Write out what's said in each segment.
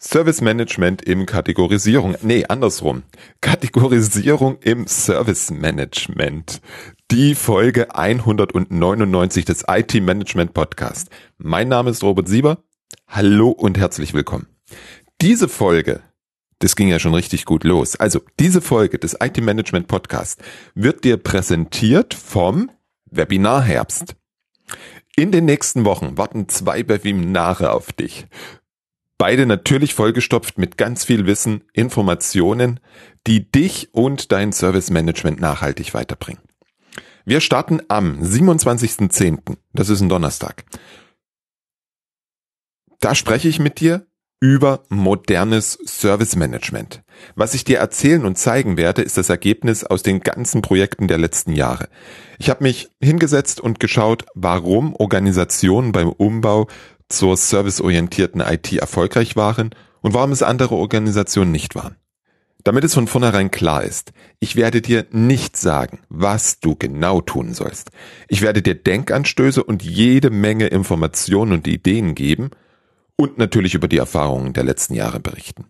Service Management im Kategorisierung. Nee, andersrum. Kategorisierung im Service Management. Die Folge 199 des IT Management Podcast. Mein Name ist Robert Sieber. Hallo und herzlich willkommen. Diese Folge, das ging ja schon richtig gut los. Also, diese Folge des IT Management Podcast wird dir präsentiert vom Webinar Herbst. In den nächsten Wochen warten zwei Webinare auf dich. Beide natürlich vollgestopft mit ganz viel Wissen, Informationen, die dich und dein Service Management nachhaltig weiterbringen. Wir starten am 27.10. Das ist ein Donnerstag. Da spreche ich mit dir über modernes Service Management. Was ich dir erzählen und zeigen werde, ist das Ergebnis aus den ganzen Projekten der letzten Jahre. Ich habe mich hingesetzt und geschaut, warum Organisationen beim Umbau zur serviceorientierten IT erfolgreich waren und warum es andere Organisationen nicht waren. Damit es von vornherein klar ist, ich werde dir nicht sagen, was du genau tun sollst. Ich werde dir Denkanstöße und jede Menge Informationen und Ideen geben und natürlich über die Erfahrungen der letzten Jahre berichten.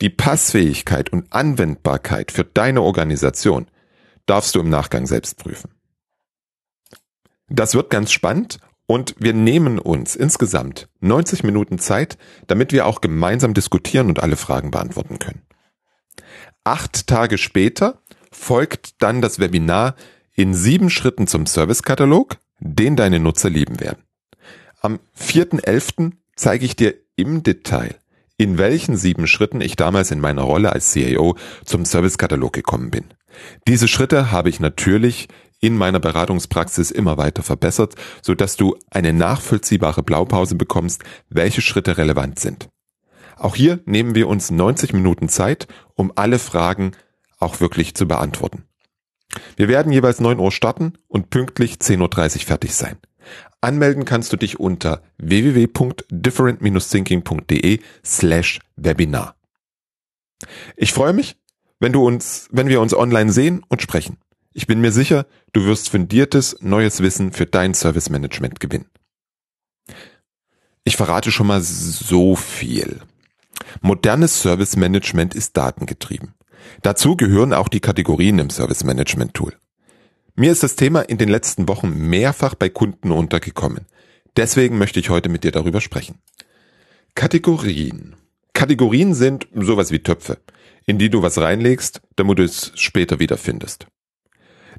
Die Passfähigkeit und Anwendbarkeit für deine Organisation darfst du im Nachgang selbst prüfen. Das wird ganz spannend und wir nehmen uns insgesamt 90 Minuten Zeit, damit wir auch gemeinsam diskutieren und alle Fragen beantworten können. Acht Tage später folgt dann das Webinar in sieben Schritten zum Servicekatalog, den deine Nutzer lieben werden. Am 4.11. zeige ich dir im Detail, in welchen sieben Schritten ich damals in meiner Rolle als CIO zum Servicekatalog gekommen bin. Diese Schritte habe ich natürlich in meiner Beratungspraxis immer weiter verbessert, so dass du eine nachvollziehbare Blaupause bekommst, welche Schritte relevant sind. Auch hier nehmen wir uns 90 Minuten Zeit, um alle Fragen auch wirklich zu beantworten. Wir werden jeweils 9 Uhr starten und pünktlich 10.30 Uhr fertig sein. Anmelden kannst du dich unter www.different-thinking.de slash Webinar. Ich freue mich, wenn du uns, wenn wir uns online sehen und sprechen. Ich bin mir sicher, du wirst fundiertes, neues Wissen für dein Service Management gewinnen. Ich verrate schon mal so viel. Modernes Service Management ist datengetrieben. Dazu gehören auch die Kategorien im Service Management Tool. Mir ist das Thema in den letzten Wochen mehrfach bei Kunden untergekommen. Deswegen möchte ich heute mit dir darüber sprechen. Kategorien. Kategorien sind sowas wie Töpfe, in die du was reinlegst, damit du es später wiederfindest.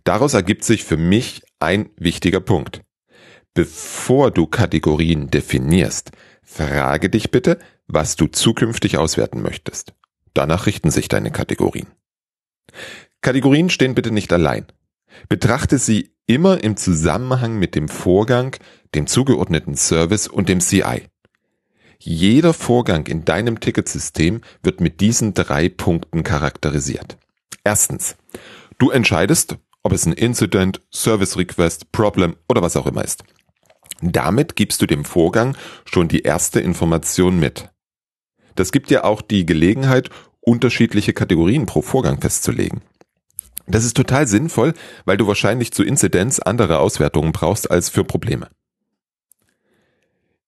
Daraus ergibt sich für mich ein wichtiger Punkt. Bevor du Kategorien definierst, frage dich bitte, was du zukünftig auswerten möchtest. Danach richten sich deine Kategorien. Kategorien stehen bitte nicht allein. Betrachte sie immer im Zusammenhang mit dem Vorgang, dem zugeordneten Service und dem CI. Jeder Vorgang in deinem Ticketsystem wird mit diesen drei Punkten charakterisiert. Erstens, du entscheidest, ob es ein Incident, Service Request, Problem oder was auch immer ist. Damit gibst du dem Vorgang schon die erste Information mit. Das gibt dir auch die Gelegenheit, unterschiedliche Kategorien pro Vorgang festzulegen. Das ist total sinnvoll, weil du wahrscheinlich zu Inzidenz andere Auswertungen brauchst als für Probleme.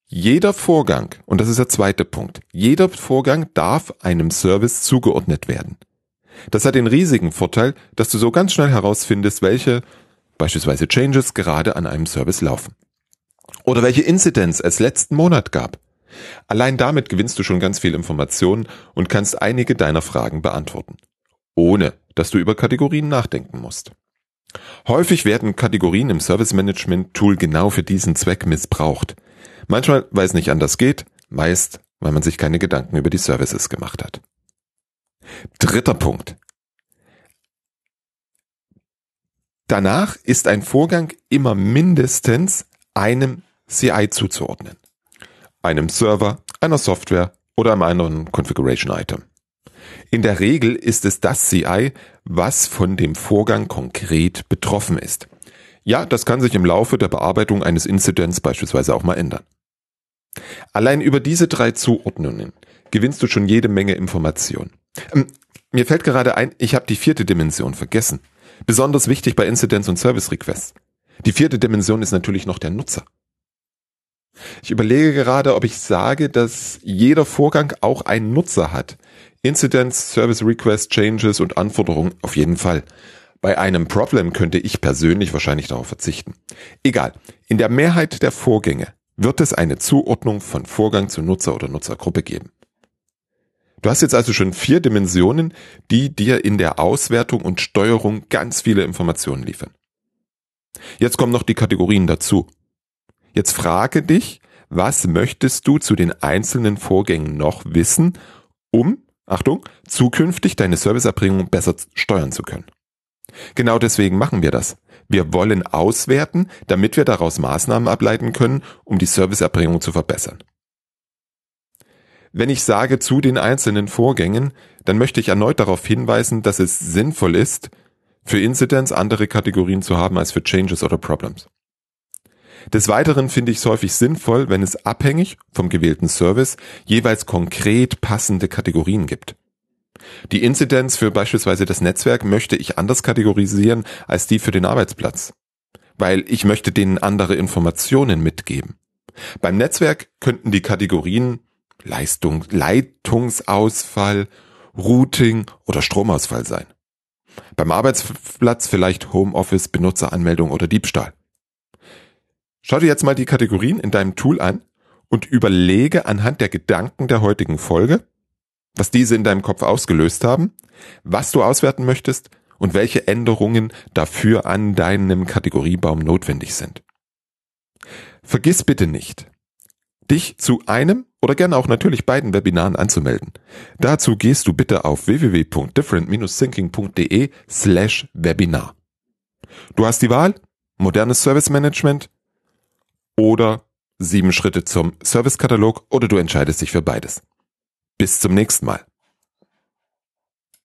Jeder Vorgang, und das ist der zweite Punkt, jeder Vorgang darf einem Service zugeordnet werden. Das hat den riesigen Vorteil, dass du so ganz schnell herausfindest, welche beispielsweise Changes gerade an einem Service laufen. Oder welche Incidents es letzten Monat gab. Allein damit gewinnst du schon ganz viel Informationen und kannst einige deiner Fragen beantworten. Ohne, dass du über Kategorien nachdenken musst. Häufig werden Kategorien im Service Management Tool genau für diesen Zweck missbraucht. Manchmal, weil es nicht anders geht, meist, weil man sich keine Gedanken über die Services gemacht hat. Dritter Punkt. Danach ist ein Vorgang immer mindestens einem CI zuzuordnen. Einem Server, einer Software oder einem anderen Configuration Item. In der Regel ist es das CI, was von dem Vorgang konkret betroffen ist. Ja, das kann sich im Laufe der Bearbeitung eines Incidents beispielsweise auch mal ändern. Allein über diese drei Zuordnungen gewinnst du schon jede Menge Information. Ähm, mir fällt gerade ein, ich habe die vierte Dimension vergessen. Besonders wichtig bei Incidents und Service Requests. Die vierte Dimension ist natürlich noch der Nutzer. Ich überlege gerade, ob ich sage, dass jeder Vorgang auch einen Nutzer hat. Incidents, Service Request, Changes und Anforderungen auf jeden Fall. Bei einem Problem könnte ich persönlich wahrscheinlich darauf verzichten. Egal. In der Mehrheit der Vorgänge wird es eine Zuordnung von Vorgang zu Nutzer oder Nutzergruppe geben. Du hast jetzt also schon vier Dimensionen, die dir in der Auswertung und Steuerung ganz viele Informationen liefern. Jetzt kommen noch die Kategorien dazu. Jetzt frage dich, was möchtest du zu den einzelnen Vorgängen noch wissen, um, Achtung, zukünftig deine Serviceerbringung besser steuern zu können. Genau deswegen machen wir das. Wir wollen auswerten, damit wir daraus Maßnahmen ableiten können, um die Serviceerbringung zu verbessern. Wenn ich sage zu den einzelnen Vorgängen, dann möchte ich erneut darauf hinweisen, dass es sinnvoll ist, für Incidents andere Kategorien zu haben als für Changes oder Problems. Des Weiteren finde ich es häufig sinnvoll, wenn es abhängig vom gewählten Service jeweils konkret passende Kategorien gibt. Die Incidents für beispielsweise das Netzwerk möchte ich anders kategorisieren als die für den Arbeitsplatz, weil ich möchte denen andere Informationen mitgeben. Beim Netzwerk könnten die Kategorien Leistung, Leitungsausfall, Routing oder Stromausfall sein. Beim Arbeitsplatz vielleicht Homeoffice, Benutzeranmeldung oder Diebstahl. Schau dir jetzt mal die Kategorien in deinem Tool an und überlege anhand der Gedanken der heutigen Folge, was diese in deinem Kopf ausgelöst haben, was du auswerten möchtest und welche Änderungen dafür an deinem Kategoriebaum notwendig sind. Vergiss bitte nicht, dich zu einem oder gerne auch natürlich beiden Webinaren anzumelden. Dazu gehst du bitte auf www.different-thinking.de slash Webinar. Du hast die Wahl, modernes Service Management oder sieben Schritte zum Servicekatalog oder du entscheidest dich für beides. Bis zum nächsten Mal.